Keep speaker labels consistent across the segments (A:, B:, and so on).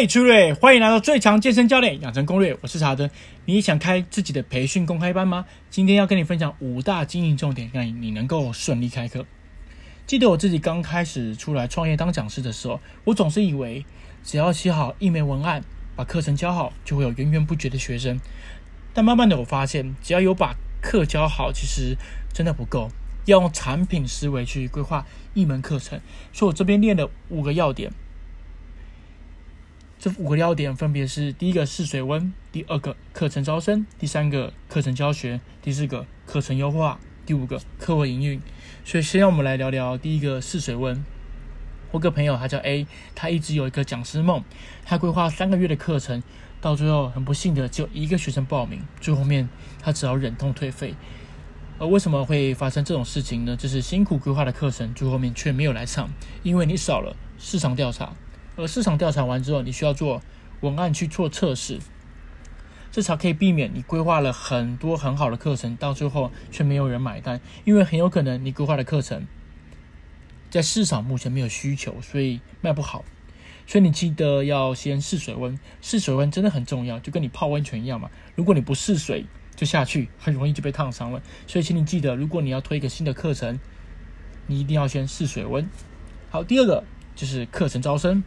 A: 嘿，初瑞，欢迎来到最强健身教练养成攻略。我是查德，你想开自己的培训公开班吗？今天要跟你分享五大经营重点，让你能够顺利开课。记得我自己刚开始出来创业当讲师的时候，我总是以为只要写好一枚文案，把课程教好，就会有源源不绝的学生。但慢慢的我发现，只要有把课教好，其实真的不够，要用产品思维去规划一门课程。所以我这边列了五个要点。这五个要点分别是：第一个试水温，第二个课程招生，第三个课程教学，第四个课程优化，第五个课后营运。所以，先让我们来聊聊第一个试水温。我个朋友他叫 A，他一直有一个讲师梦，他规划三个月的课程，到最后很不幸的只有一个学生报名，最后面他只好忍痛退费。而为什么会发生这种事情呢？就是辛苦规划的课程，最后面却没有来上，因为你少了市场调查。而市场调查完之后，你需要做文案去做测试，这才可以避免你规划了很多很好的课程，到最后却没有人买单。因为很有可能你规划的课程在市场目前没有需求，所以卖不好。所以你记得要先试水温，试水温真的很重要，就跟你泡温泉一样嘛。如果你不试水就下去，很容易就被烫伤了。所以请你记得，如果你要推一个新的课程，你一定要先试水温。好，第二个就是课程招生。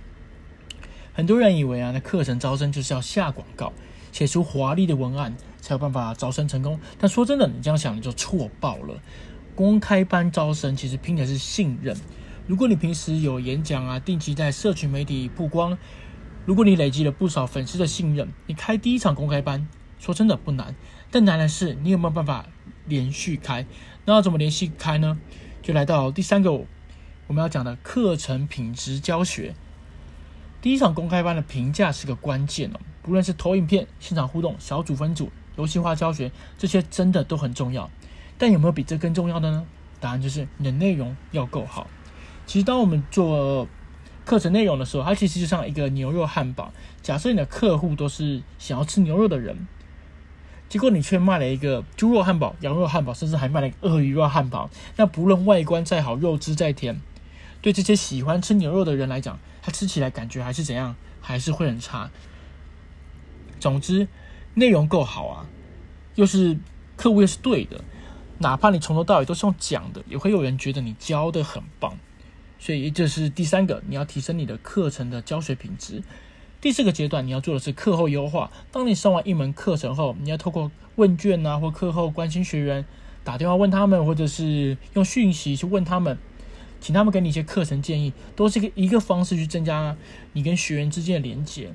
A: 很多人以为啊，那课程招生就是要下广告，写出华丽的文案，才有办法招生成功。但说真的，你这样想你就错爆了。公开班招生其实拼的是信任。如果你平时有演讲啊，定期在社群媒体曝光，如果你累积了不少粉丝的信任，你开第一场公开班，说真的不难。但难的是你有没有办法连续开？那要怎么连续开呢？就来到第三个我们要讲的课程品质教学。第一场公开班的评价是个关键哦，不论是投影片、现场互动、小组分组、游戏化教学，这些真的都很重要。但有没有比这更重要的呢？答案就是你的内容要够好。其实当我们做课程内容的时候，它其实就像一个牛肉汉堡。假设你的客户都是想要吃牛肉的人，结果你却卖了一个猪肉汉堡、羊肉汉堡，甚至还卖了一个鳄鱼肉汉堡，那不论外观再好，肉质再甜，对这些喜欢吃牛肉的人来讲，他吃起来感觉还是怎样，还是会很差。总之，内容够好啊，又是客户又是对的，哪怕你从头到尾都是用讲的，也会有人觉得你教的很棒。所以这是第三个，你要提升你的课程的教学品质。第四个阶段，你要做的是课后优化。当你上完一门课程后，你要透过问卷啊，或课后关心学员，打电话问他们，或者是用讯息去问他们。请他们给你一些课程建议，都是一个一个方式去增加你跟学员之间的连接。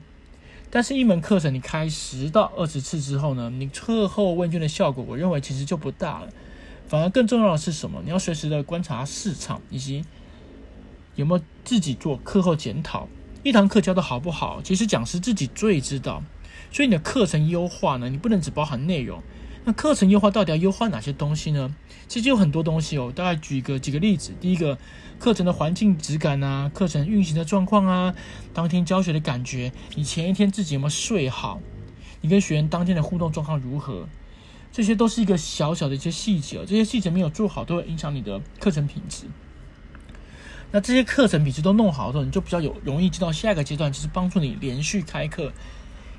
A: 但是，一门课程你开十到二十次之后呢，你课后问卷的效果，我认为其实就不大了。反而更重要的是什么？你要随时的观察市场，以及有没有自己做课后检讨。一堂课教的好不好，其实讲师自己最知道。所以，你的课程优化呢，你不能只包含内容。那课程优化到底要优化哪些东西呢？其实有很多东西哦，大概举个几个例子。第一个，课程的环境质感啊，课程运行的状况啊，当天教学的感觉，你前一天自己有没有睡好？你跟学员当天的互动状况如何？这些都是一个小小的一些细节哦，这些细节没有做好，都会影响你的课程品质。那这些课程品质都弄好之后，你就比较有容易进到下一个阶段，就是帮助你连续开课。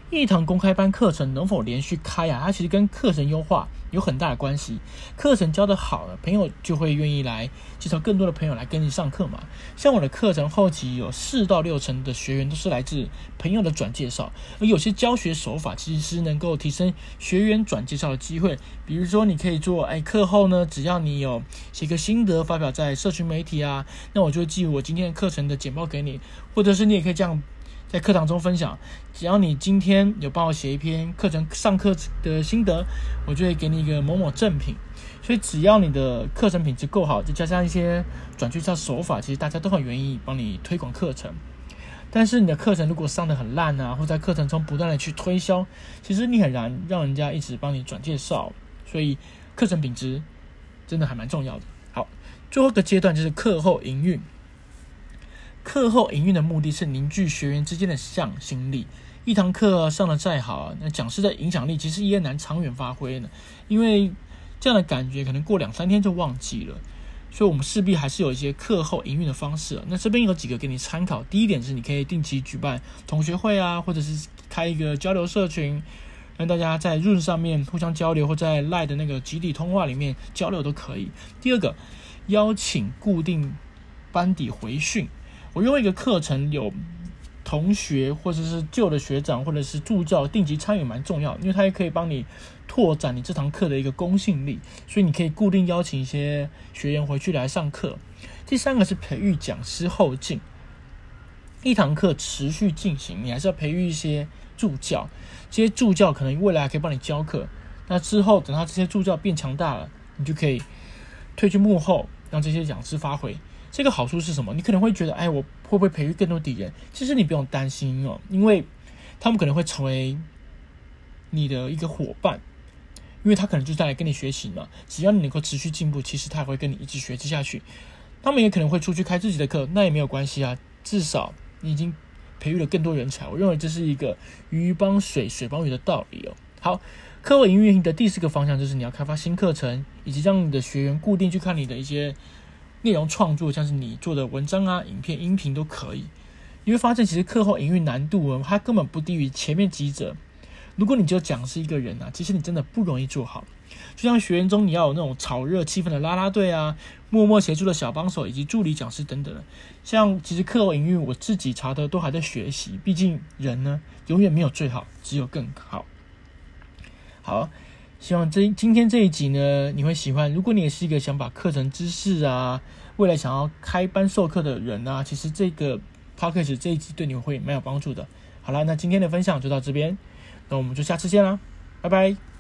A: 一堂公开班课程能否连续开啊？它其实跟课程优化有很大的关系。课程教得好了，朋友就会愿意来介绍更多的朋友来跟你上课嘛。像我的课程后期有四到六成的学员都是来自朋友的转介绍，而有些教学手法其实是能够提升学员转介绍的机会。比如说，你可以做，哎，课后呢，只要你有写个心得发表在社群媒体啊，那我就寄我今天的课程的简报给你，或者是你也可以这样。在课堂中分享，只要你今天有帮我写一篇课程上课的心得，我就会给你一个某某赠品。所以只要你的课程品质够好，再加上一些转介绍手法，其实大家都很愿意帮你推广课程。但是你的课程如果上的很烂啊，或在课程中不断的去推销，其实你很难让人家一直帮你转介绍。所以课程品质真的还蛮重要的。好，最后一个阶段就是课后营运。课后营运的目的是凝聚学员之间的向心力。一堂课上的再好，那讲师的影响力其实也难长远发挥呢。因为这样的感觉可能过两三天就忘记了。所以我们势必还是有一些课后营运的方式。那这边有几个给你参考。第一点是，你可以定期举办同学会啊，或者是开一个交流社群，让大家在 Room 上面互相交流，或在 Line 的那个集体通话里面交流都可以。第二个，邀请固定班底回训。我用一个课程有同学或者是旧的学长或者是助教定期参与蛮重要，因为他也可以帮你拓展你这堂课的一个公信力，所以你可以固定邀请一些学员回去来上课。第三个是培育讲师后进，一堂课持续进行，你还是要培育一些助教，这些助教可能未来还可以帮你教课。那之后等他这些助教变强大了，你就可以退去幕后，让这些讲师发挥。这个好处是什么？你可能会觉得，哎，我会不会培育更多敌人？其实你不用担心哦，因为他们可能会成为你的一个伙伴，因为他可能就在来跟你学习嘛。只要你能够持续进步，其实他也会跟你一直学习下去。他们也可能会出去开自己的课，那也没有关系啊。至少你已经培育了更多人才。我认为这是一个鱼帮水，水帮鱼的道理哦。好，课后营运的第四个方向就是你要开发新课程，以及让你的学员固定去看你的一些。内容创作，像是你做的文章啊、影片、音频都可以。你会发现，其实课后营运难度，它根本不低于前面几者。如果你就讲师一个人啊，其实你真的不容易做好。就像学员中，你要有那种炒热气氛的啦啦队啊，默默协助的小帮手，以及助理讲师等等。像其实课后营运，我自己查的都还在学习。毕竟人呢，永远没有最好，只有更好。好。希望这今天这一集呢，你会喜欢。如果你也是一个想把课程知识啊，未来想要开班授课的人啊，其实这个 podcast 这一集对你会蛮有帮助的。好啦，那今天的分享就到这边，那我们就下次见啦，拜拜。